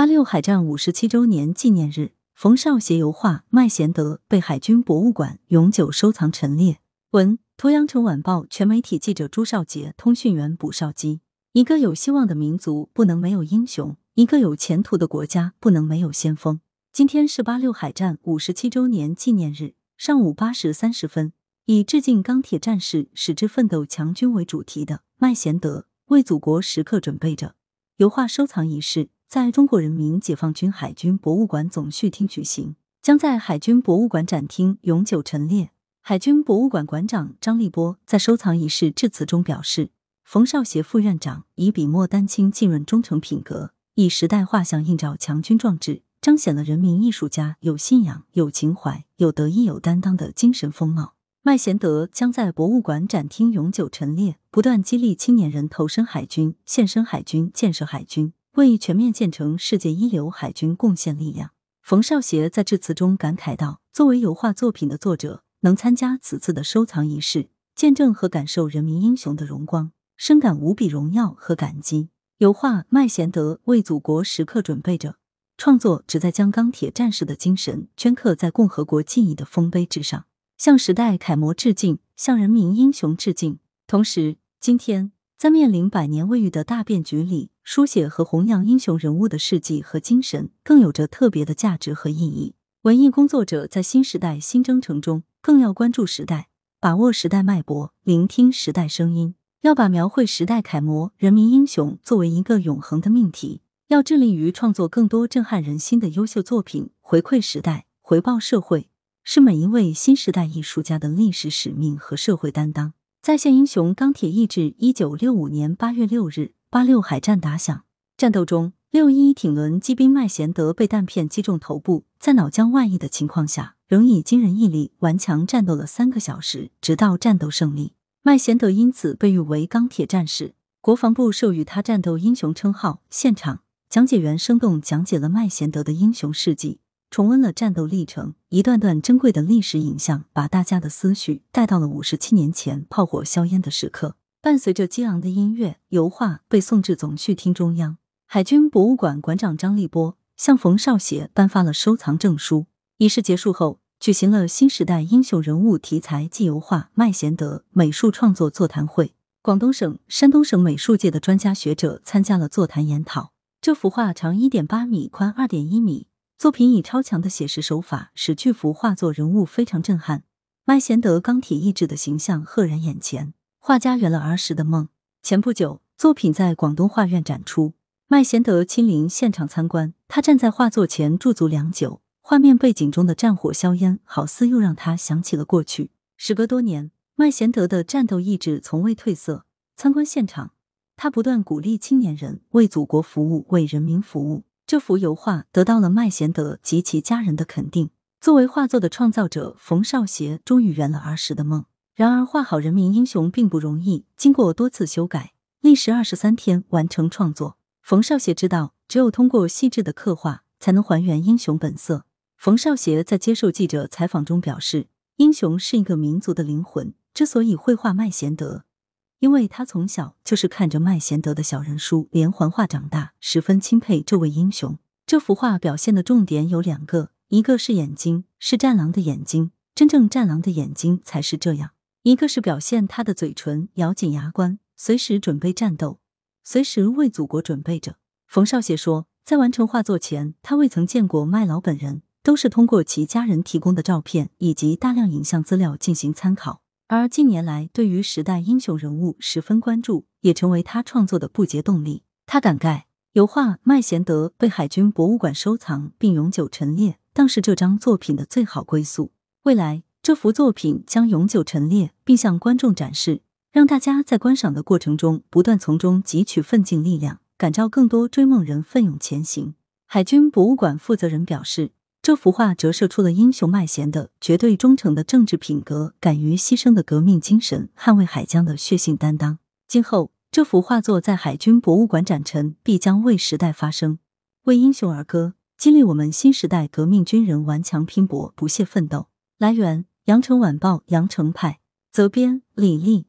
八六海战五十七周年纪念日，冯绍协油画麦贤德被海军博物馆永久收藏陈列。文：图阳城晚报全媒体记者朱少杰，通讯员卜少基。一个有希望的民族不能没有英雄，一个有前途的国家不能没有先锋。今天是八六海战五十七周年纪念日，上午八时三十分，以致敬钢铁战士、矢志奋斗强军为主题的麦贤德为祖国时刻准备着油画收藏仪式。在中国人民解放军海军博物馆总序厅举行，将在海军博物馆展厅永久陈列。海军博物馆馆长张立波在收藏仪式致辞中表示：“冯少协副院长以笔墨丹青浸润忠诚品格，以时代画像映照强军壮志，彰显了人民艺术家有信仰、有情怀、有得意、有担当的精神风貌。麦贤德将在博物馆展厅永久陈列，不断激励青年人投身海军、献身海军、建设海军。”为全面建成世界一流海军贡献力量。冯少协在致辞中感慨道：“作为油画作品的作者，能参加此次的收藏仪式，见证和感受人民英雄的荣光，深感无比荣耀和感激。油画麦贤德为祖国时刻准备着，创作旨在将钢铁战士的精神镌刻在共和国记忆的丰碑之上，向时代楷模致敬，向人民英雄致敬。同时，今天在面临百年未遇的大变局里。”书写和弘扬英雄人物的事迹和精神，更有着特别的价值和意义。文艺工作者在新时代新征程中，更要关注时代，把握时代脉搏，聆听时代声音。要把描绘时代楷模、人民英雄作为一个永恒的命题，要致力于创作更多震撼人心的优秀作品，回馈时代，回报社会，是每一位新时代艺术家的历史使命和社会担当。再现英雄钢铁意志。一九六五年八月六日。八六海战打响，战斗中，六一挺轮机兵麦贤德被弹片击中头部，在脑浆外溢的情况下，仍以惊人毅力顽强战斗了三个小时，直到战斗胜利。麦贤德因此被誉为钢铁战士，国防部授予他战斗英雄称号。现场，讲解员生动讲解了麦贤德的英雄事迹，重温了战斗历程，一段段珍贵的历史影像，把大家的思绪带到了五十七年前炮火硝烟的时刻。伴随着激昂的音乐，油画被送至总序厅中央。海军博物馆馆长张立波向冯少协颁发了收藏证书。仪式结束后，举行了新时代英雄人物题材暨油画麦贤德美术创作座谈会。广东省、山东省美术界的专家学者参加了座谈研讨。这幅画长一点八米，宽二点一米，作品以超强的写实手法，使巨幅画作人物非常震撼。麦贤德钢铁意志的形象赫然眼前。画家圆了儿时的梦。前不久，作品在广东画院展出，麦贤德亲临现场参观。他站在画作前驻足良久，画面背景中的战火硝烟，好似又让他想起了过去。时隔多年，麦贤德的战斗意志从未褪色。参观现场，他不断鼓励青年人为祖国服务，为人民服务。这幅油画得到了麦贤德及其家人的肯定。作为画作的创造者，冯绍协终于圆了儿时的梦。然而，画好人民英雄并不容易。经过多次修改，历时二十三天完成创作。冯绍协知道，只有通过细致的刻画，才能还原英雄本色。冯绍协在接受记者采访中表示：“英雄是一个民族的灵魂。之所以绘画麦贤德，因为他从小就是看着麦贤德的小人书连环画长大，十分钦佩这位英雄。这幅画表现的重点有两个，一个是眼睛，是战狼的眼睛，真正战狼的眼睛才是这样。”一个是表现他的嘴唇咬紧牙关，随时准备战斗，随时为祖国准备着。冯绍协说，在完成画作前，他未曾见过麦老本人，都是通过其家人提供的照片以及大量影像资料进行参考。而近年来，对于时代英雄人物十分关注，也成为他创作的不竭动力。他感慨，油画麦贤德被海军博物馆收藏并永久陈列，当是这张作品的最好归宿。未来。这幅作品将永久陈列，并向观众展示，让大家在观赏的过程中不断从中汲取奋进力量，感召更多追梦人奋勇前行。海军博物馆负责人表示，这幅画折射出了英雄麦贤的绝对忠诚的政治品格、敢于牺牲的革命精神、捍卫海疆的血性担当。今后，这幅画作在海军博物馆展陈，必将为时代发声，为英雄而歌，激励我们新时代革命军人顽强拼搏、不懈奋斗。来源。羊城晚报羊城派责编李丽。